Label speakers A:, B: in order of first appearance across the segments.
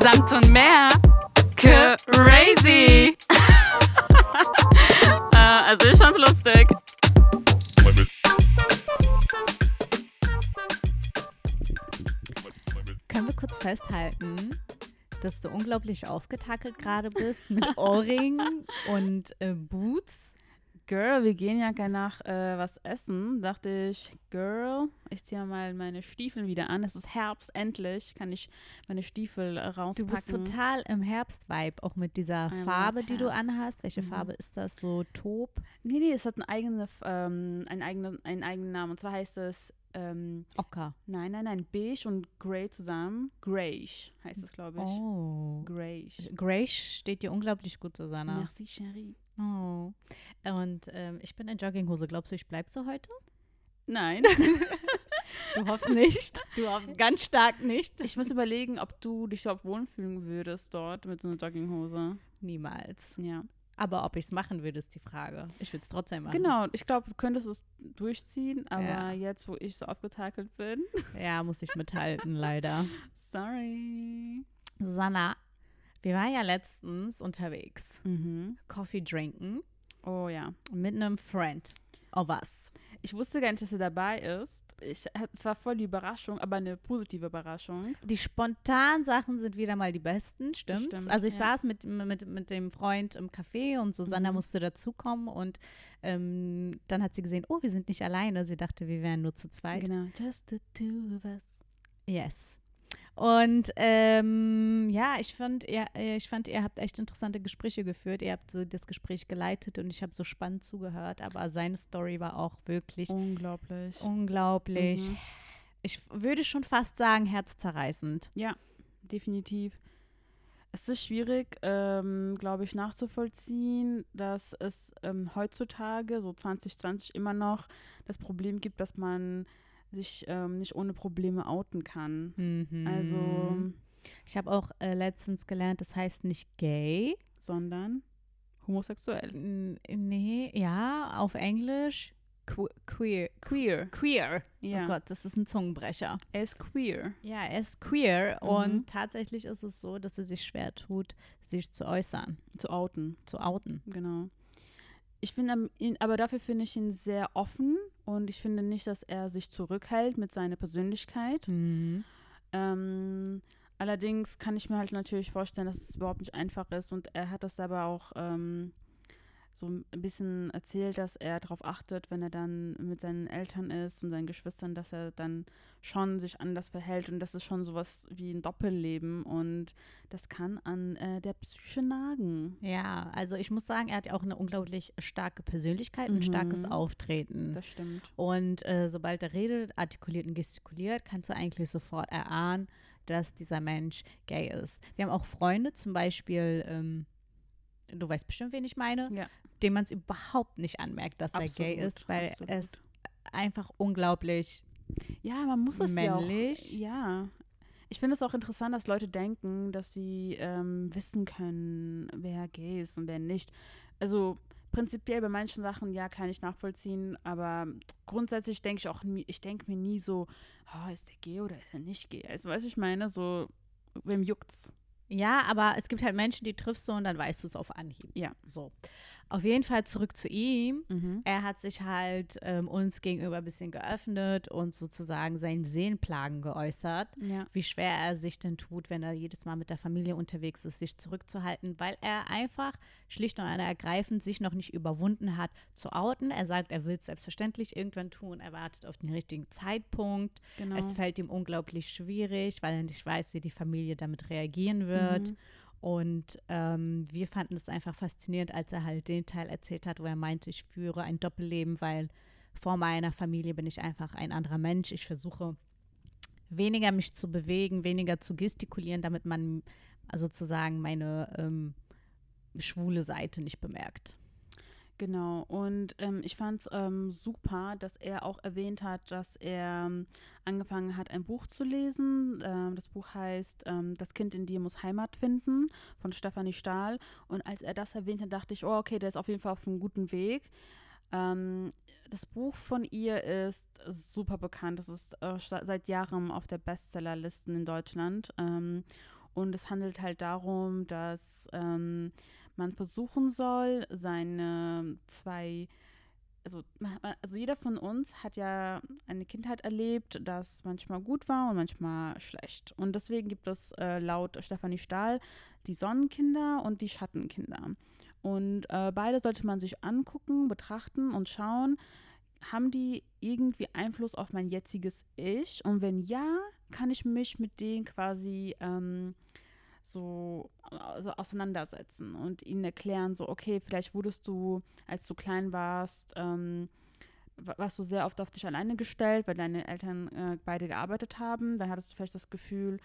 A: Samt und mehr. Crazy. äh, also ich fand's lustig.
B: Können wir kurz festhalten, dass du unglaublich aufgetakelt gerade bist mit Ohrring und äh, Boots?
A: Girl, wir gehen ja gleich nach äh, was essen. Dachte ich, Girl, ich ziehe mal meine Stiefel wieder an. Es ist Herbst, endlich kann ich meine Stiefel äh, rauspacken.
B: Du bist total im Herbst-Vibe, auch mit dieser
A: I
B: Farbe, die du anhast. Welche
A: Mhm.
B: Farbe ist das? So Taub?
A: Nee, nee, es hat einen eigenen, ähm, einen eigenen, einen eigenen Namen. Und zwar heißt es, ähm,
B: Ocker.
A: nein, nein, nein, beige und grey zusammen. Greyish heißt es, glaube ich.
B: Oh.
A: Greyish.
B: Grey steht dir unglaublich gut, Susanna.
A: Merci, chérie.
B: Oh. Und ähm, ich bin in Jogginghose. Glaubst du, ich bleib so heute?
A: Nein.
B: Du hoffst nicht. Du hoffst ganz stark nicht.
A: ich muss überlegen, ob du dich überhaupt wohlfühlen würdest dort mit so einer Jogginghose.
B: Niemals.
A: Ja.
B: Aber ob ich es machen würde, ist die Frage. Ich würde es trotzdem machen.
A: Genau, ich glaube, du könntest es durchziehen, aber
B: Ja.
A: jetzt, wo ich so aufgetakelt bin,
B: Ja, muss ich mithalten, leider.
A: sorry.
B: Susanna, wir waren ja letztens unterwegs.
A: Mhm.
B: Coffee trinken
A: Oh ja.
B: mit einem Friend. Oh was?
A: Ich wusste gar nicht, dass er dabei ist. Ich, es war voll die Überraschung, aber eine positive Überraschung.
B: Die spontanen Sachen sind wieder mal die besten, stimmt's?
A: Stimmt,
B: also ich
A: ja.
B: saß mit, mit, mit dem Freund im Café und Susanna
A: Mhm.
B: musste dazukommen und ähm, dann hat sie gesehen, oh, wir sind nicht alleine. Sie dachte, wir wären nur zu zweit.
A: Genau. Just the two of us.
B: Yes. Und ähm, ja, ich fand, ihr, äh, ich fand, ihr habt echt interessante Gespräche geführt. Ihr habt so das Gespräch geleitet und ich habe so spannend zugehört. Aber seine Story war auch wirklich
A: Unglaublich.
B: unglaublich.
A: Mhm.
B: Ich würde schon fast sagen, herzzerreißend.
A: Ja, definitiv. Es ist schwierig, ähm, glaube ich, nachzuvollziehen, dass es ähm, heutzutage, so 2020, immer noch das Problem gibt, dass man sich ähm, nicht ohne Probleme outen kann.
B: Mhm.
A: Also,
B: ich habe auch äh, letztens gelernt, das heißt nicht gay.
A: sondern homosexuell.
B: Nee, ja, auf Englisch que queer.
A: Queer.
B: Queer.
A: Ja.
B: Oh Gott, das ist ein Zungenbrecher.
A: Er ist queer.
B: Ja, er ist queer
A: Mhm.
B: und tatsächlich ist es so, dass er sich schwer tut, sich zu äußern,
A: Zu outen.
B: zu outen.
A: Genau. Ich finde ihn, aber dafür finde ich ihn sehr offen und ich finde nicht, dass er sich zurückhält mit seiner Persönlichkeit.
B: Mhm.
A: Ähm, allerdings kann ich mir halt natürlich vorstellen, dass es überhaupt nicht einfach ist und er hat das aber auch ähm, so ein bisschen erzählt, dass er darauf achtet, wenn er dann mit seinen Eltern ist und seinen Geschwistern, dass er dann schon sich anders verhält und das ist schon sowas wie ein Doppelleben und das kann an äh, der Psyche nagen.
B: Ja, also ich muss sagen, er hat ja auch eine unglaublich starke Persönlichkeit und ein starkes
A: Mhm.
B: Auftreten.
A: Das stimmt.
B: Und äh, sobald er redet, artikuliert und gestikuliert, kannst du eigentlich sofort erahnen, dass dieser Mensch gay ist. Wir haben auch Freunde, zum Beispiel, ähm, du weißt bestimmt, wen ich meine,
A: Ja.
B: dem man es überhaupt nicht anmerkt, dass er gay
A: Absolut,
B: ist, weil
A: absolut.
B: es einfach unglaublich
A: Ja, man muss es
B: Männlich.
A: ja auch. Ja. Ich finde es auch interessant, dass Leute denken, dass sie ähm, wissen können, wer gay ist und wer nicht. Also prinzipiell bei manchen Sachen, ja, kann ich nachvollziehen, aber grundsätzlich denke ich auch, nie- ich denke mir nie so, oh, ist der gay oder ist er nicht gay? Also, weißt du, ich meine, so, wem juckt's?
B: Ja, aber es gibt halt Menschen, die triffst du und dann weißt du es auf Anhieb.
A: Ja.
B: So. Auf jeden Fall zurück zu ihm.
A: Mhm.
B: Er hat sich halt ähm, uns gegenüber ein bisschen geöffnet und sozusagen seinen Seelenplagen geäußert.
A: Ja.
B: Wie schwer er sich denn tut, wenn er jedes Mal mit der Familie unterwegs ist, sich zurückzuhalten, weil er einfach schlicht und ergreifend sich noch nicht überwunden hat zu outen. Er sagt, er will es selbstverständlich irgendwann tun, er wartet auf den richtigen Zeitpunkt.
A: Genau.
B: Es fällt ihm unglaublich schwierig, weil er nicht weiß, wie die Familie damit reagieren wird.
A: Mhm.
B: Und ähm, wir fanden es einfach faszinierend, als er halt den Teil erzählt hat, wo er meinte, ich führe ein Doppelleben, weil vor meiner Familie bin ich einfach ein anderer Mensch. Ich versuche weniger mich zu bewegen, weniger zu gestikulieren, damit man sozusagen meine ähm, schwule Seite nicht bemerkt.
A: Genau, und ähm, ich fand es ähm, super, dass er auch erwähnt hat, dass er ähm, angefangen hat, ein Buch zu lesen. Ähm, das Buch heißt ähm, Das Kind in dir muss Heimat finden von Stefanie Stahl. Und als er das erwähnt hat, dachte ich, oh, okay, der ist auf jeden Fall auf einem guten Weg. Ähm, das Buch von ihr ist super bekannt. Es ist äh, seit Jahren auf der Bestsellerlisten in Deutschland. Und es handelt halt darum, dass man versuchen soll, seine zwei also, also jeder von uns hat ja eine Kindheit erlebt, das manchmal gut war und manchmal schlecht. Und deswegen gibt es äh, laut Stefanie Stahl die Sonnenkinder und die Schattenkinder. Und äh, beide sollte man sich angucken, betrachten und schauen, haben die irgendwie Einfluss auf mein jetziges Ich? Und wenn ja, kann ich mich mit denen quasi ähm, so also auseinandersetzen und ihnen erklären, so, okay, vielleicht wurdest du, als du klein warst, ähm, warst du sehr oft auf dich alleine gestellt, weil deine Eltern äh, beide gearbeitet haben. Dann hattest du vielleicht das Gefühl,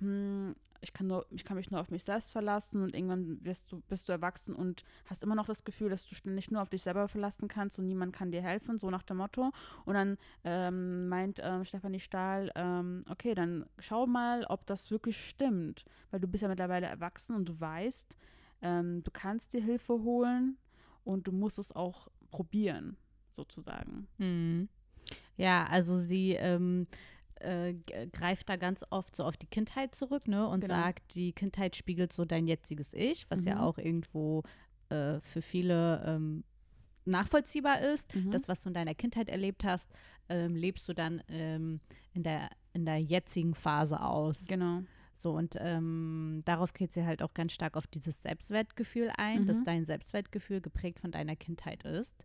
A: hm, ich kann, nur, ich kann mich nur auf mich selbst verlassen und irgendwann wirst du, bist du erwachsen und hast immer noch das Gefühl, dass du ständig nur auf dich selber verlassen kannst und niemand kann dir helfen, so nach dem Motto. Und dann ähm, meint ähm, Stefanie Stahl, ähm, okay, dann schau mal, ob das wirklich stimmt, weil du bist ja mittlerweile erwachsen und du weißt, ähm, du kannst dir Hilfe holen und du musst es auch probieren, sozusagen.
B: Mhm. Ja, also sie ähm, äh, greift da ganz oft so auf die Kindheit zurück ne, und genau. sagt, die Kindheit spiegelt so dein jetziges Ich, was mhm. ja auch irgendwo äh, für viele ähm, nachvollziehbar ist. Mhm. Das, was du in deiner Kindheit erlebt hast, ähm, lebst du dann ähm, in, der, in der jetzigen Phase aus.
A: Genau.
B: So, und ähm, darauf geht sie halt auch ganz stark auf dieses Selbstwertgefühl ein, mhm. dass dein Selbstwertgefühl geprägt von deiner Kindheit ist,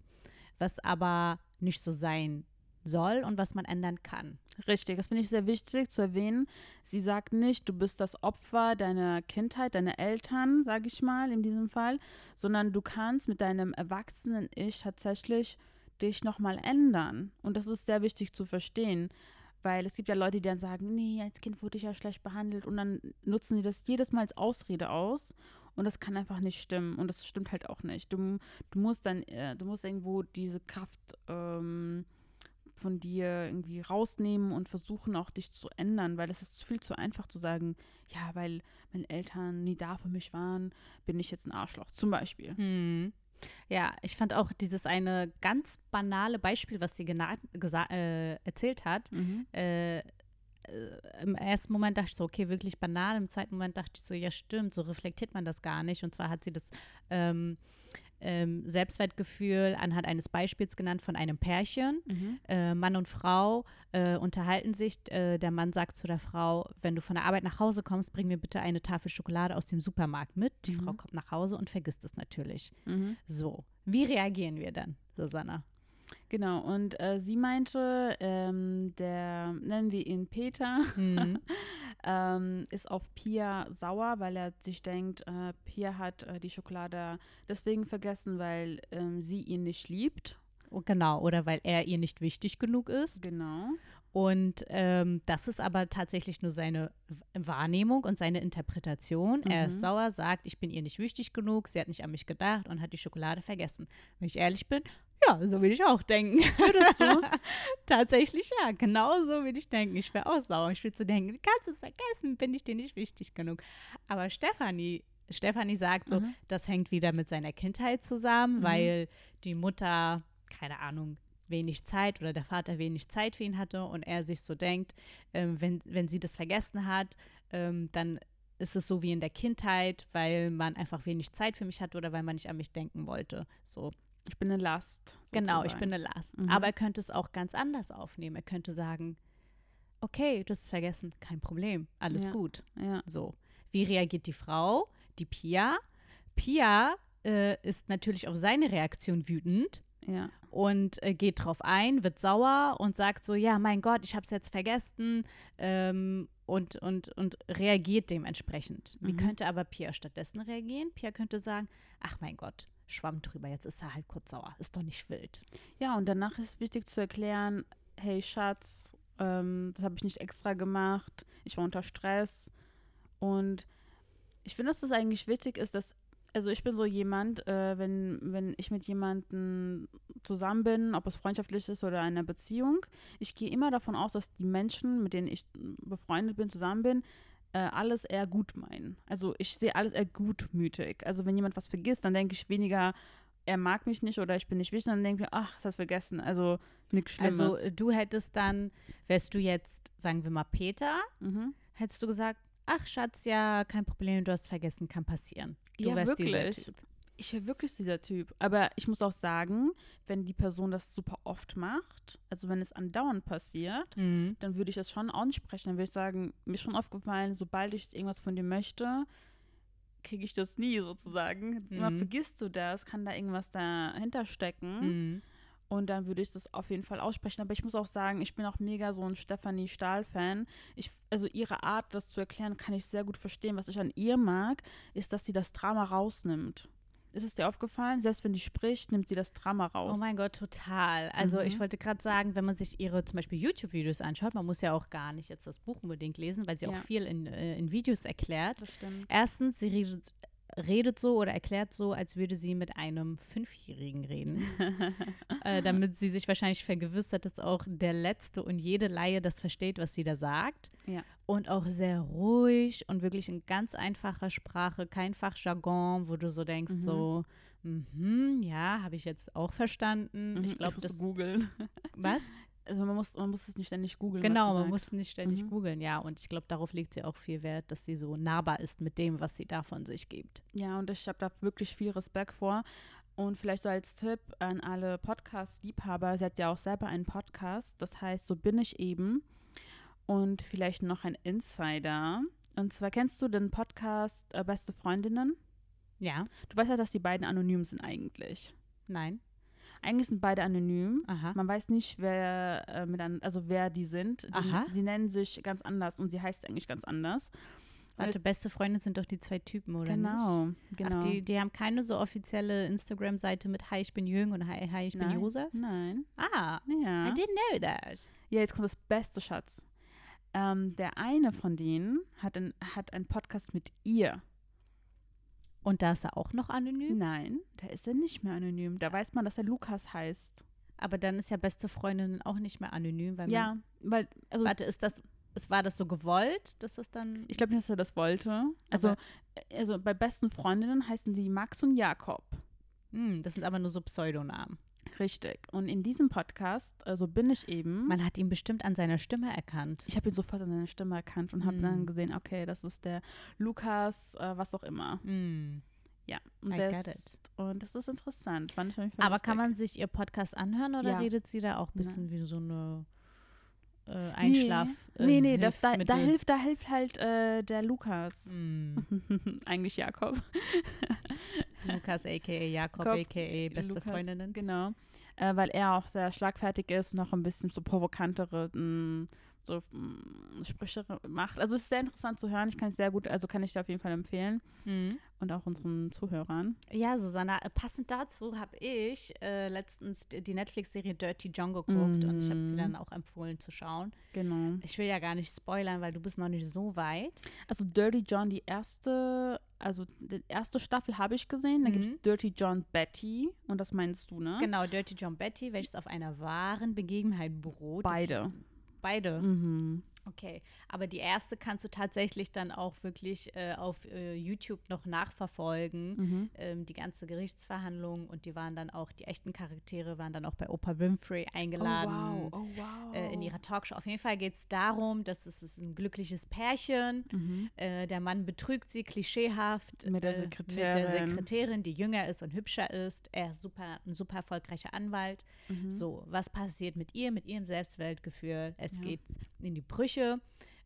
B: was aber nicht so sein soll und was man ändern kann.
A: Richtig, das finde ich sehr wichtig zu erwähnen. Sie sagt nicht, du bist das Opfer deiner Kindheit, deiner Eltern, sage ich mal in diesem Fall, sondern du kannst mit deinem erwachsenen Ich tatsächlich dich nochmal ändern. Und das ist sehr wichtig zu verstehen, weil es gibt ja Leute, die dann sagen, nee, als Kind wurde ich ja schlecht behandelt und dann nutzen die das jedes Mal als Ausrede aus und das kann einfach nicht stimmen und das stimmt halt auch nicht. Du, du musst dann, äh, du musst irgendwo diese Kraft ähm, von dir irgendwie rausnehmen und versuchen auch dich zu ändern, weil es ist viel zu einfach zu sagen, ja, weil meine Eltern nie da für mich waren, bin ich jetzt ein Arschloch, zum Beispiel.
B: Hm. Ja, ich fand auch dieses eine ganz banale Beispiel, was sie äh, erzählt hat. Mhm. Äh, äh, Im ersten Moment dachte ich so, okay, wirklich banal. Im zweiten Moment dachte ich so, ja, stimmt, so reflektiert man das gar nicht. Und zwar hat sie das ähm, ähm, Selbstwertgefühl anhand eines Beispiels genannt von einem Pärchen. Mhm. Äh, Mann und Frau äh, unterhalten sich. Äh, der Mann sagt zu der Frau, wenn du von der Arbeit nach Hause kommst, bring mir bitte eine Tafel Schokolade aus dem Supermarkt mit. Die mhm. Frau kommt nach Hause und vergisst es natürlich. Mhm. So, wie reagieren wir dann, Susanna?
A: Genau, und äh, sie meinte, ähm, der, nennen wir ihn Peter, mhm. ähm, ist auf Pia sauer, weil er sich denkt, äh, Pia hat äh, die Schokolade deswegen vergessen, weil ähm, sie ihn nicht liebt.
B: Genau, oder weil er ihr nicht wichtig genug ist.
A: Genau.
B: Und ähm, das ist aber tatsächlich nur seine Wahrnehmung und seine Interpretation. Mhm. Er ist mhm. sauer, sagt, ich bin ihr nicht wichtig genug, sie hat nicht an mich gedacht und hat die Schokolade vergessen. Wenn ich ehrlich bin, ja, so will ich auch denken. Würdest du? Tatsächlich ja, genau so will ich denken. Ich wäre auch sauer. Ich würde so denken, kannst du es vergessen, bin ich dir nicht wichtig genug. Aber Stefanie, Stefanie sagt so, mhm. das hängt wieder mit seiner Kindheit zusammen, mhm. weil die Mutter, keine Ahnung, wenig Zeit oder der Vater wenig Zeit für ihn hatte und er sich so denkt, ähm, wenn, wenn sie das vergessen hat, ähm, dann ist es so wie in der Kindheit, weil man einfach wenig Zeit für mich hatte oder weil man nicht an mich denken wollte. So.
A: Ich bin eine Last.
B: Sozusagen. Genau, ich bin eine Last. Mhm. Aber er könnte es auch ganz anders aufnehmen. Er könnte sagen, okay, du hast es vergessen, kein Problem, alles
A: ja.
B: gut.
A: Ja.
B: So. Wie reagiert die Frau? Die Pia. Pia äh, ist natürlich auf seine Reaktion wütend.
A: Ja.
B: Und äh, geht drauf ein, wird sauer und sagt so, ja, mein Gott, ich habe es jetzt vergessen ähm, und, und, und reagiert dementsprechend. Mhm. Wie könnte aber Pia stattdessen reagieren? Pia könnte sagen, ach mein Gott, Schwamm drüber, jetzt ist er halt kurz sauer, ist doch nicht wild.
A: Ja, und danach ist wichtig zu erklären, hey Schatz, ähm, das habe ich nicht extra gemacht, ich war unter Stress und ich finde, dass das eigentlich wichtig ist, dass also ich bin so jemand, äh, wenn, wenn ich mit jemandem zusammen bin, ob es freundschaftlich ist oder eine Beziehung, ich gehe immer davon aus, dass die Menschen, mit denen ich befreundet bin, zusammen bin, äh, alles eher gut meinen. Also ich sehe alles eher gutmütig. Also wenn jemand was vergisst, dann denke ich weniger, er mag mich nicht oder ich bin nicht wichtig, dann denke ich mir, ach, das hast vergessen. Also nichts Schlimmes.
B: Also du hättest dann, wärst du jetzt, sagen wir mal Peter,
A: mhm.
B: hättest du gesagt, ach Schatz, ja, kein Problem, du hast vergessen, kann passieren. Du
A: Ja,
B: wärst dieser
A: wirklich.
B: Typ.
A: Ich wäre wirklich dieser Typ. Aber ich muss auch sagen, wenn die Person das super oft macht, also wenn es andauernd passiert,
B: Mhm.
A: dann würde ich das schon ansprechen. Dann würde ich sagen, mir ist schon aufgefallen, sobald ich irgendwas von dir möchte, kriege ich das nie sozusagen. Immer
B: Mhm.
A: vergisst du das, kann da irgendwas dahinter stecken.
B: Mhm.
A: Und dann würde ich das auf jeden Fall aussprechen. Aber ich muss auch sagen, ich bin auch mega so ein Stefanie Stahl-Fan. Ich, also ihre Art, das zu erklären, kann ich sehr gut verstehen. Was ich an ihr mag, ist, dass sie das Drama rausnimmt. Ist es dir aufgefallen? Selbst wenn die spricht, nimmt sie das Drama raus.
B: Oh mein Gott, total. Also ich
A: Mhm.
B: wollte gerade sagen, wenn man sich ihre zum Beispiel YouTube-Videos anschaut, man muss ja auch gar nicht jetzt das Buch unbedingt lesen, weil sie
A: Ja.
B: auch viel in, äh, in Videos erklärt.
A: das stimmt.
B: Erstens, sie redet, redet so oder erklärt so, als würde sie mit einem Fünfjährigen reden. äh, damit sie sich wahrscheinlich vergewissert, dass auch der Letzte und jede Laie das versteht, was sie da sagt.
A: Ja.
B: Und auch sehr ruhig und wirklich in ganz einfacher Sprache, kein Fachjargon, wo du so denkst,
A: Mhm.
B: so, mhm, ja, habe ich jetzt auch verstanden.
A: Mhm,
B: Ich glaube, das.
A: googeln.
B: Was?
A: Also man muss, man muss es nicht ständig googeln.
B: Genau, man muss nicht ständig
A: Mhm.
B: googeln, ja. Und ich glaube, darauf legt sie auch viel Wert, dass sie so nahbar ist mit dem, was sie da von sich gibt.
A: Ja, und ich habe da wirklich viel Respekt vor. Und vielleicht so als Tipp an alle Podcast-Liebhaber, sie hat ja auch selber einen Podcast, das heißt, so bin ich eben. Und vielleicht noch ein Insider. Und zwar kennst du den Podcast äh, Beste Freundinnen?
B: Ja,
A: Du weißt ja, dass die beiden anonym sind eigentlich.
B: nein,
A: Eigentlich sind beide anonym.
B: aha.
A: Man weiß nicht, wer äh, mit an, also wer die sind. Die. Sie nennen sich ganz anders und sie heißt eigentlich ganz anders.
B: Warte, beste Freunde sind doch die zwei Typen, oder nicht?
A: genau, genau.
B: Ach, die, die haben keine so offizielle Instagram-Seite mit Hi, ich bin Jürgen und Hi, hi ich bin
A: Nein.
B: Josef?
A: Nein.
B: Ah,
A: Ja.
B: I didn't know that.
A: Ja, jetzt kommt das beste Schatz. Ähm, der eine von denen hat, ein, hat einen Podcast mit ihr.
B: Und da ist er auch noch anonym?
A: Nein, da ist er nicht mehr anonym. Da weiß man, dass er Lukas heißt.
B: Aber dann ist ja beste Freundin auch nicht mehr anonym, weil
A: Ja, weil, also
B: warte, ist das, ist, war das so gewollt, dass das dann,
A: ich glaube nicht, dass er das wollte. Also,
B: Aber-
A: äh, also bei besten Freundinnen heißen sie Max und Jakob.
B: hm, das sind aber nur so Pseudonamen.
A: Richtig. Und in diesem Podcast, also bin ich eben.
B: Man hat ihn bestimmt an seiner Stimme erkannt.
A: ich habe ihn sofort an seiner Stimme erkannt und habe
B: Mm.
A: dann gesehen, okay, das ist der Lukas, äh, was auch immer.
B: Hm.
A: Ja. Und,
B: I
A: das,
B: get it.
A: und das ist interessant. Fand ich
B: Aber kann
A: lustig.
B: man sich ihr Podcast anhören oder
A: Ja.
B: redet sie da auch ein bisschen wie so eine äh,
A: Nee.
B: Einschlaf? äh,
A: Nee, nee, das, da, da, hilft, da hilft halt äh, der Lukas.
B: Hm.
A: Eigentlich Jakob.
B: Lukas a.k.a.
A: Jakob
B: a.k.a. beste
A: Lukas,
B: Freundinnen.
A: Genau. Äh, weil er auch sehr schlagfertig ist und noch ein bisschen so provokantere mh, so, mh, Sprüche macht. Also es ist sehr interessant zu hören. Ich kann es sehr gut, also kann ich dir auf jeden Fall empfehlen.
B: Hm.
A: Und auch unseren Zuhörern.
B: Ja, Susanna, äh, passend dazu habe ich äh, letztens die Netflix-Serie Dirty John geguckt und ich habe sie
A: Mhm.
B: dann auch empfohlen zu schauen.
A: Genau.
B: Ich will ja gar nicht spoilern, weil du bist noch nicht so weit.
A: Also Dirty John, die erste, also die erste Staffel habe ich gesehen. Dann gibt
B: Mhm.
A: es Dirty John Betty. Und das meinst du, ne?
B: Genau, Dirty John Betty, welches auf einer wahren Begebenheit beruht. Das-
A: Beide. Mhm.
B: Okay, aber die erste kannst du tatsächlich dann auch wirklich äh, auf äh, YouTube noch nachverfolgen.
A: Mhm.
B: Ähm, die ganze Gerichtsverhandlung und die waren dann auch, die echten Charaktere waren dann auch bei Oprah Winfrey eingeladen.
A: Oh, wow. Oh, wow.
B: Äh, in ihrer Talkshow. Auf jeden Fall geht es darum, dass es ist ein glückliches Pärchen.
A: Mhm.
B: Äh, der Mann betrügt sie klischeehaft
A: Mit der
B: äh, mit der
A: Sekretärin.
B: Sekretärin, die jünger ist und hübscher ist. Er ist super, ein super erfolgreicher Anwalt.
A: Mhm.
B: So, was passiert mit ihr, mit ihrem Selbstwertgefühl? Es
A: Ja.
B: geht in die Brüche.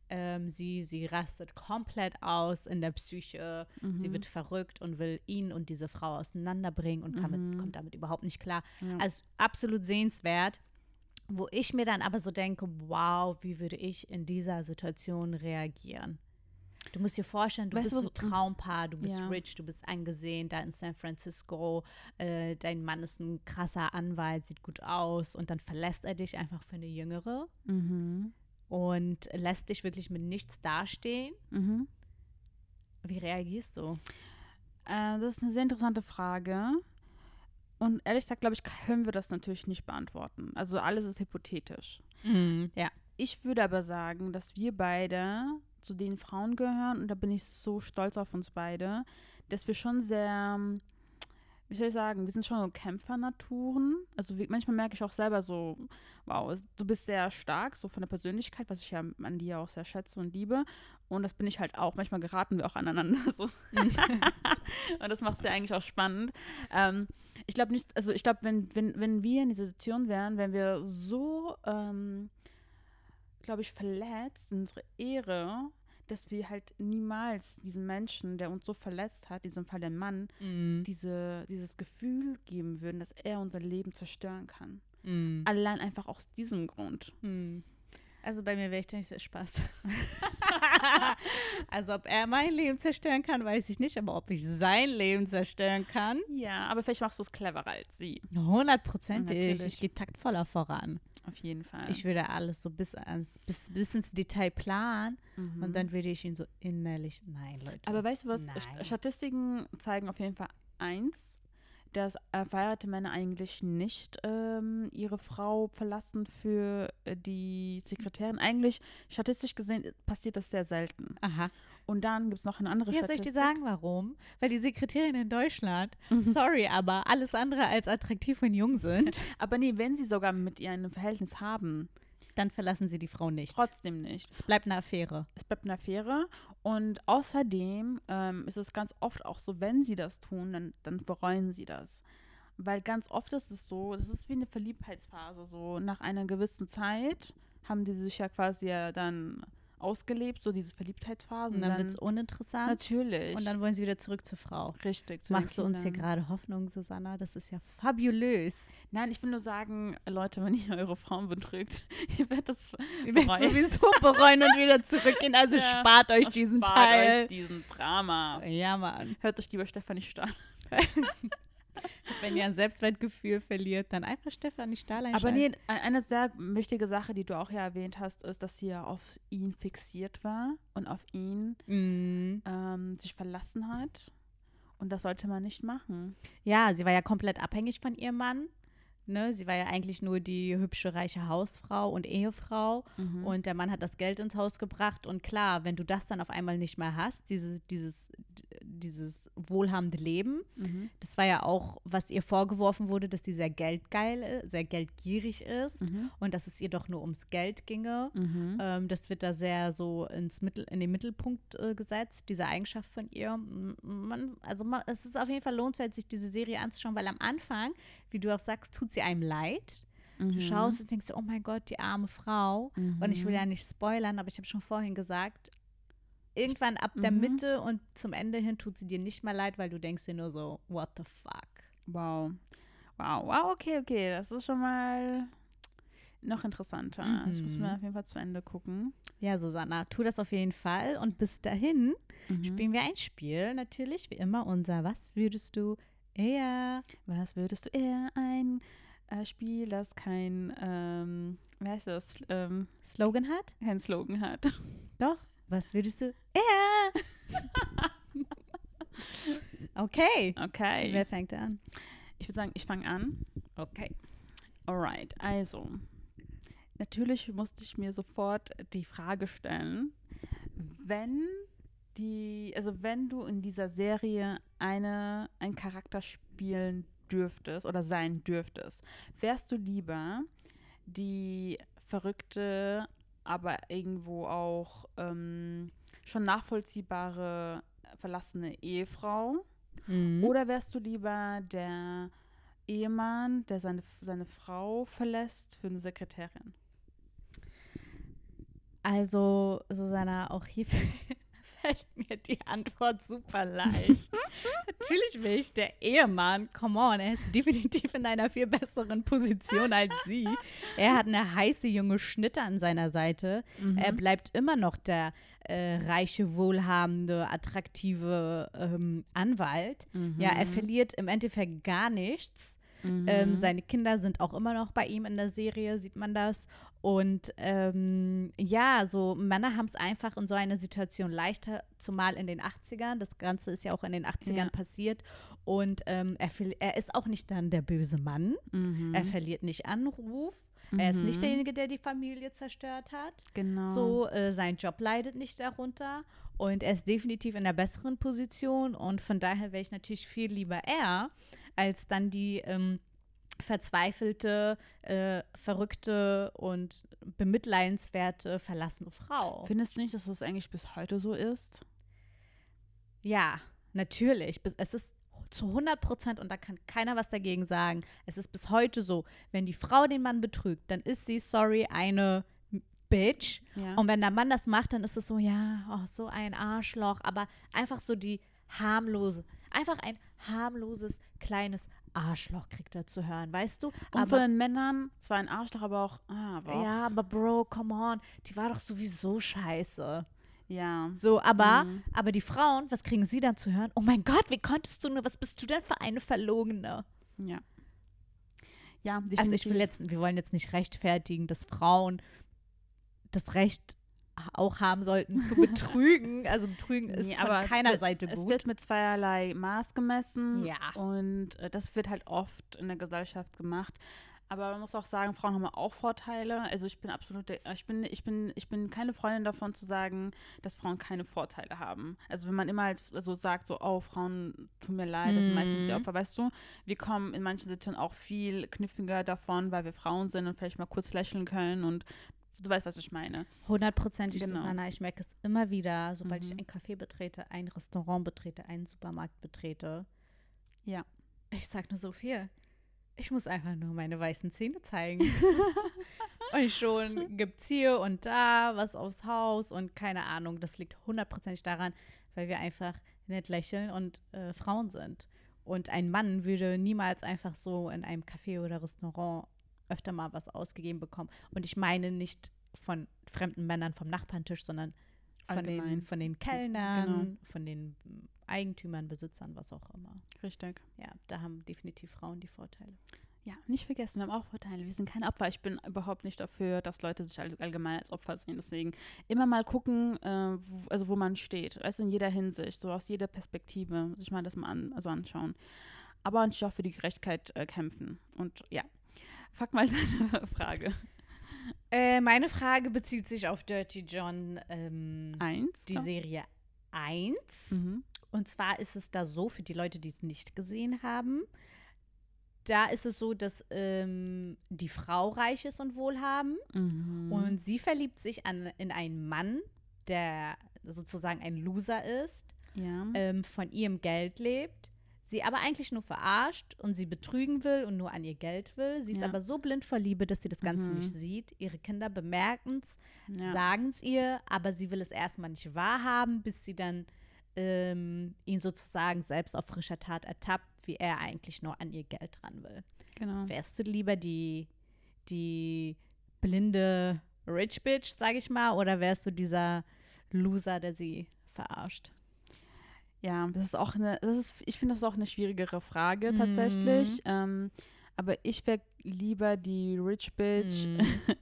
B: Ähm, sie, sie rastet komplett aus in der Psyche. Sie
A: Mhm.
B: wird verrückt und will ihn und diese Frau auseinanderbringen und
A: Mhm.
B: mit, kommt damit überhaupt nicht klar.
A: Ja.
B: Also absolut sehenswert. Wo ich mir dann aber so denke, wow, wie würde ich in dieser Situation reagieren? Du musst dir vorstellen, du
A: Weißt
B: bist ein
A: was-
B: Traumpaar, du bist
A: Ja.
B: rich, du bist angesehen da in San Francisco, äh, dein Mann ist ein krasser Anwalt, sieht gut aus und dann verlässt er dich einfach für eine Jüngere
A: Mhm.
B: Und lässt dich wirklich mit nichts dastehen.
A: Mhm.
B: Wie reagierst du?
A: Äh, das ist eine sehr interessante Frage. Und ehrlich gesagt, glaube ich, können wir das natürlich nicht beantworten. Also alles ist hypothetisch.
B: Ja.
A: Ich würde aber sagen, dass wir beide zu den Frauen gehören und da bin ich so stolz auf uns beide, dass wir schon sehr, ähm, wie soll ich sagen, wir sind schon so Kämpfernaturen. Also wie, manchmal merke ich auch selber so, wow, du bist sehr stark, so von der Persönlichkeit, was ich ja an dir auch sehr schätze und liebe. Und das bin ich halt auch. Manchmal geraten wir auch aneinander. So. und das macht es ja eigentlich auch spannend. Ähm, ich glaube nicht, also ich glaube, wenn, wenn, wenn wir in dieser Situation wären, wären wir so, ähm, glaube ich, verletzt unsere Ehre, dass wir halt niemals diesen Menschen, der uns so verletzt hat, in diesem Fall der Mann,
B: Mm.
A: diese, dieses Gefühl geben würden, dass er unser Leben zerstören kann.
B: Mm.
A: Allein einfach aus diesem Grund.
B: Mm. Also bei mir wäre ich da nicht Spaß. also ob er mein Leben zerstören kann, weiß ich nicht, aber ob ich sein Leben zerstören kann,
A: Ja, aber vielleicht machst du es cleverer als sie.
B: hundertprozentig. Ich gehe taktvoller voran.
A: Auf jeden Fall.
B: Ich würde alles so bis, ans, bis, bis ins Detail planen
A: Mhm.
B: und dann würde ich ihn so innerlich, nein Leute.
A: Aber weißt du was? St- Statistiken zeigen auf jeden Fall eins, dass äh, verheiratete Männer eigentlich nicht ähm, ihre Frau verlassen für äh, die Sekretärin. Eigentlich, statistisch gesehen, passiert das sehr selten.
B: Aha.
A: Und dann gibt es noch eine andere
B: Ja, soll ich
A: Statistik.
B: dir sagen, warum? Weil die Sekretärinnen in Deutschland,
A: Mhm.
B: sorry, aber alles andere als attraktiv und jung sind,
A: Aber nee, wenn sie sogar mit ihr ein Verhältnis haben,
B: dann verlassen sie die Frau nicht.
A: trotzdem nicht.
B: Es bleibt eine Affäre.
A: Es bleibt eine Affäre. Und außerdem ähm, ist es ganz oft auch so, wenn sie das tun, dann, dann bereuen sie das. Weil ganz oft ist es so, das ist wie eine Verliebtheitsphase. So nach einer gewissen Zeit haben die sich ja quasi ja dann ausgelebt, so diese Verliebtheitsphase.
B: Und dann wird es uninteressant.
A: natürlich.
B: Und dann wollen sie wieder zurück zur Frau.
A: richtig. zu
B: Machst du uns hier gerade Hoffnung, Susanna? Das ist ja fabulös.
A: Nein, ich will nur sagen, Leute, wenn ihr eure Frauen betrügt, ihr werdet das
B: Ihr werdet sowieso bereuen und wieder zurückgehen. Also
A: Ja,
B: spart euch diesen
A: Spart
B: Teil.
A: euch diesen Drama.
B: Ja, Mann.
A: Hört euch lieber Stefanie Stahl.
B: Wenn ihr ein Selbstwertgefühl verliert, dann einfach Stefanie Stahl
A: Aber nee, eine sehr wichtige Sache, die du auch ja erwähnt hast, ist, dass sie ja auf ihn fixiert war und auf ihn
B: Mm.
A: ähm, sich verlassen hat. Und das sollte man nicht machen.
B: Ja, sie war ja komplett abhängig von ihrem Mann. Ne? Sie war ja eigentlich nur die hübsche, reiche Hausfrau und Ehefrau.
A: Mhm.
B: Und der Mann hat das Geld ins Haus gebracht. Und klar, wenn du das dann auf einmal nicht mehr hast, diese, dieses, dieses wohlhabende Leben,
A: Mhm.
B: das war ja auch, was ihr vorgeworfen wurde, dass sie sehr geldgeil, sehr geldgierig ist
A: Mhm.
B: und dass es ihr doch nur ums Geld ginge.
A: Mhm.
B: Ähm, das wird da sehr so ins Mittel, in den Mittelpunkt äh, gesetzt, diese Eigenschaft von ihr. Man, also man, es ist auf jeden Fall lohnenswert, sich diese Serie anzuschauen, weil am Anfang, wie du auch sagst, tut sie einem leid.
A: Mhm.
B: Du schaust und denkst, oh mein Gott, die arme Frau. Und ich will ja nicht spoilern, aber ich habe schon vorhin gesagt, irgendwann ab der
A: Mhm.
B: Mitte und zum Ende hin tut sie dir nicht mehr leid, weil du denkst dir nur so, what the fuck.
A: Wow. Wow, wow, okay, okay. Das ist schon mal noch interessanter. Ich muss
B: Mhm.
A: mir auf jeden Fall zu Ende gucken.
B: Ja, Susanna, tu das auf jeden Fall. Und bis dahin
A: Mhm.
B: spielen wir ein Spiel. Natürlich, wie immer, unser Was würdest du eher?
A: Was würdest du eher ein äh, Spiel, das kein, ähm, wie heißt das, ähm,
B: Slogan hat?
A: kein Slogan hat?
B: Doch. Was würdest du eher? okay.
A: Okay.
B: Wer fängt an?
A: Ich würde sagen, ich fange an.
B: Okay.
A: Alright, also. Natürlich musste ich mir sofort die Frage stellen, wenn die, also wenn du in dieser Serie eine, einen Charakter spielen dürftest oder sein dürftest, wärst du lieber die verrückte, aber irgendwo auch ähm, schon nachvollziehbare verlassene Ehefrau?
B: Mhm.
A: Oder wärst du lieber der Ehemann, der seine, seine Frau verlässt für eine Sekretärin?
B: Also, Susanna, auch hier fällt mir die Antwort super leicht. Natürlich will ich der Ehemann, come on, er ist definitiv in einer viel besseren Position als sie. Er hat eine heiße junge Schnitte an seiner Seite. Er
A: Mhm.
B: bleibt immer noch der äh, reiche, wohlhabende, attraktive ähm, Anwalt. Ja, er verliert im Endeffekt gar nichts.
A: Mhm.
B: Ähm, seine Kinder sind auch immer noch bei ihm in der Serie, sieht man das. Und ähm, ja, so Männer haben es einfach in so einer Situation leichter, zumal in den 80ern. Das Ganze ist ja auch in den 80ern
A: Ja.
B: passiert. Und ähm, er, er ist auch nicht dann der böse Mann.
A: Mhm.
B: Er verliert nicht Anruf. Er ist nicht
A: Mhm.
B: derjenige, der die Familie zerstört hat.
A: Genau.
B: So, äh, sein Job leidet nicht darunter. Und er ist definitiv in der besseren Position. Und von daher wäre ich natürlich viel lieber er. Als dann die ähm, verzweifelte, äh, verrückte und bemitleidenswerte, verlassene Frau.
A: Findest du nicht, dass das eigentlich bis heute so ist?
B: Ja, natürlich. Es ist zu 100 Prozent und da kann keiner was dagegen sagen. Es ist bis heute so, wenn die Frau den Mann betrügt, dann ist sie, sorry, eine Bitch.
A: Ja.
B: Und wenn der Mann das macht, dann ist es so, ja, oh, so ein Arschloch. Aber einfach so die harmlose, einfach ein harmloses, kleines Arschloch kriegt er zu hören, weißt du?
A: und von
B: aber,
A: den Männern zwar ein Arschloch, aber auch, ah, aber auch,
B: ja, aber Bro, come on, die war doch sowieso scheiße.
A: ja.
B: So, aber,
A: Mhm.
B: aber die Frauen, was kriegen sie dann zu hören? Oh mein Gott, wie konntest du nur, was bist du denn für eine Verlogene?
A: Ja. Ja,
B: Also ich will
A: definitiv.
B: jetzt, wir wollen jetzt nicht rechtfertigen, dass Frauen das Recht auch haben sollten zu betrügen. Also betrügen ist
A: Nee,
B: von
A: aber es
B: keiner
A: wird-
B: Seite
A: Es
B: gut.
A: wird mit zweierlei Maß gemessen.
B: Ja.
A: Und äh, das wird halt oft in der Gesellschaft gemacht. Aber man muss auch sagen, Frauen haben auch Vorteile. Also ich bin absolut, ich bin, ich bin, ich bin keine Freundin davon zu sagen, dass Frauen keine Vorteile haben. Also wenn man immer als, also sagt, so, oh, Frauen tun mir leid, das sind meistens die
B: Mhm.
A: Opfer, weißt du, wir kommen in manchen Situationen auch viel kniffiger davon, weil wir Frauen sind und vielleicht mal kurz lächeln können und du weißt, was ich meine.
B: Hundertprozentig,
A: Genau.
B: Susanna. Ich merke es immer wieder, sobald ich
A: Mhm.
B: ein Café betrete, ein Restaurant betrete, einen Supermarkt betrete.
A: Ja.
B: Ich sag nur so viel. Ich muss einfach nur meine weißen Zähne zeigen. und schon gibt's hier und da was aufs Haus und keine Ahnung. Das liegt hundertprozentig daran, weil wir einfach nett lächeln und äh, Frauen sind. Und ein Mann würde niemals einfach so in einem Café oder Restaurant öfter mal was ausgegeben bekommen. Und ich meine nicht von fremden Männern vom Nachbartisch, sondern von den, von den Kellnern,
A: Genau.
B: von den mm, Eigentümern, Besitzern, was auch immer.
A: Richtig.
B: Ja, da haben definitiv Frauen die Vorteile.
A: Ja, nicht vergessen, wir haben auch Vorteile. Wir sind keine Opfer. Ich bin überhaupt nicht dafür, dass Leute sich all, allgemein als Opfer sehen. Deswegen immer mal gucken, äh, wo, also wo man steht. Also in jeder Hinsicht, so aus jeder Perspektive, sich mal das mal an, also anschauen. Aber natürlich auch für die Gerechtigkeit äh, kämpfen. Und ja, fuck mal deine Frage.
B: Äh, meine Frage bezieht sich auf Dirty John, ähm,
A: Eins.
B: die
A: glaub-
B: Serie 1.
A: Mhm.
B: Und zwar ist es da so, für die Leute, die es nicht gesehen haben, da ist es so, dass ähm, die Frau reich ist und wohlhabend
A: Mhm.
B: und sie verliebt sich an, in einen Mann, der sozusagen ein Loser ist,
A: ja.
B: ähm, von ihrem Geld lebt, sie aber eigentlich nur verarscht und sie betrügen will und nur an ihr Geld will. Sie ist
A: Ja.
B: aber so blind vor Liebe, dass sie das Ganze
A: Mhm.
B: nicht sieht. Ihre Kinder bemerken es,
A: ja.
B: sagen es ihr, aber sie will es erstmal nicht wahrhaben, bis sie dann ähm, ihn sozusagen selbst auf frischer Tat ertappt, wie er eigentlich nur an ihr Geld dran will.
A: genau.
B: Wärst du lieber die, die blinde Rich Bitch, sag ich mal, oder wärst du dieser Loser, der sie verarscht?
A: Ja, das ist auch eine, das ist, ich finde das auch eine schwierigere Frage
B: Mhm.
A: tatsächlich. Ähm, aber ich wäre lieber die Rich Bitch,
B: Mhm.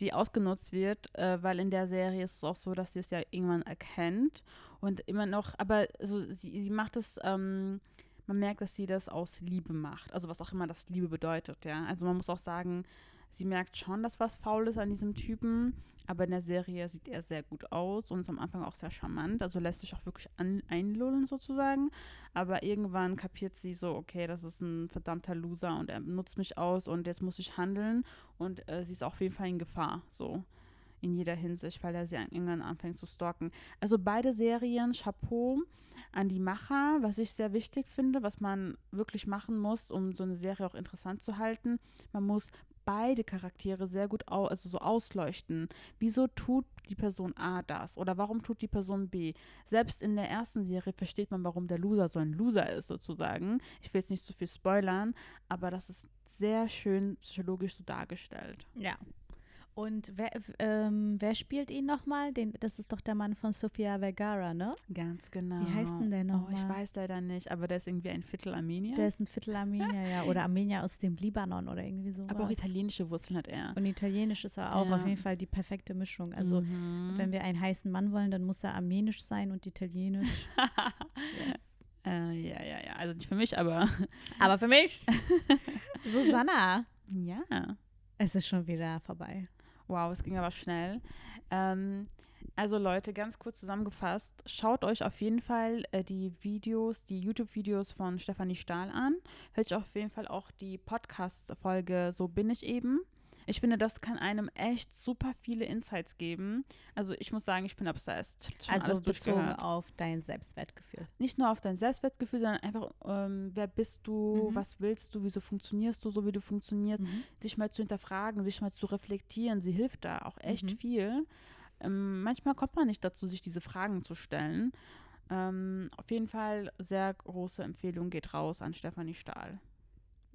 A: die ausgenutzt wird, äh, weil in der Serie ist es auch so, dass sie es ja irgendwann erkennt und immer noch, aber so, sie, sie macht es, ähm, man merkt, dass sie das aus Liebe macht. Also was auch immer das Liebe bedeutet, ja. Also man muss auch sagen, sie merkt schon, dass was faul ist an diesem Typen, aber in der Serie sieht er sehr gut aus und ist am Anfang auch sehr charmant. Also lässt sich auch wirklich an, einlullen sozusagen. Aber irgendwann kapiert sie so, okay, das ist ein verdammter Loser und er nutzt mich aus und jetzt muss ich handeln. Und äh, sie ist auf jeden Fall in Gefahr, so in jeder Hinsicht, weil er sie an- irgendwann anfängt zu stalken. Also beide Serien, Chapeau an die Macher, was ich sehr wichtig finde, was man wirklich machen muss, um so eine Serie auch interessant zu halten. Man muss beide Charaktere sehr gut au also so ausleuchten. Wieso tut die Person A das? Oder warum tut die Person B? Selbst in der ersten Serie versteht man, warum der Loser so ein Loser ist, sozusagen. Ich will jetzt nicht zu viel spoilern, aber das ist sehr schön psychologisch so dargestellt.
B: Ja. Und wer, ähm, wer spielt ihn nochmal? Das ist doch der Mann von Sofia Vergara, ne?
A: Ganz genau.
B: Wie heißt denn der
A: Oh, ich
B: nochmal?
A: weiß leider nicht, aber der ist irgendwie ein Viertel Armenier.
B: Der ist ein Viertel Armenier, ja. Oder Armenier aus dem Libanon oder irgendwie sowas.
A: aber auch italienische Wurzeln hat er.
B: Und Italienisch ist er auch.
A: Ja.
B: Auf jeden Fall die perfekte Mischung. Also,
A: Mhm.
B: wenn wir einen heißen Mann wollen, dann muss er armenisch sein und italienisch. yes.
A: äh, ja, ja, ja. Also nicht für mich, aber
B: Aber für mich, Susanna,
A: ja.
B: es ist schon wieder vorbei.
A: Wow, es ging aber schnell. Ähm, Also Leute, ganz kurz zusammengefasst, schaut euch auf jeden Fall äh, die Videos, die YouTube-Videos von Stefanie Stahl an. Hört euch auf jeden Fall auch die Podcast-Folge So bin ich eben. Ich finde, das kann einem echt super viele Insights geben. Also ich muss sagen, ich bin obsessed. Ich
B: Also bezogen auf dein Selbstwertgefühl.
A: Nicht nur auf dein Selbstwertgefühl, sondern einfach, ähm, wer bist du,
B: Mhm.
A: was willst du, wieso funktionierst du so, wie du funktionierst, sich mal zu hinterfragen, sich mal zu reflektieren. Sie hilft da auch echt
B: Mhm.
A: viel. Ähm, manchmal kommt man nicht dazu, sich diese Fragen zu stellen. Ähm, auf jeden Fall sehr große Empfehlung geht raus an Stefanie Stahl.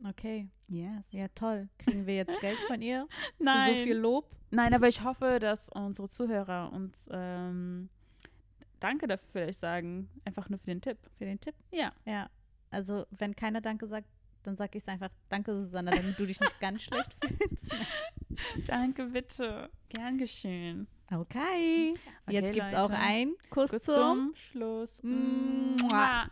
B: Okay,
A: Yes.
B: ja toll. Kriegen wir jetzt Geld von ihr
A: Nein.
B: für so viel Lob?
A: Nein, aber ich hoffe, dass unsere Zuhörer uns ähm, Danke dafür vielleicht sagen. Einfach nur für den Tipp.
B: Für den Tipp?
A: Ja.
B: Ja. Also wenn keiner Danke sagt, dann sag ich es einfach Danke, Susanna, damit du dich nicht ganz schlecht fühlst.
A: Danke, bitte. Gern geschehen.
B: Okay.
A: Okay,
B: Jetzt gibt es auch einen Kuss,
A: Bis
B: zum
A: zum Schluss. Mua.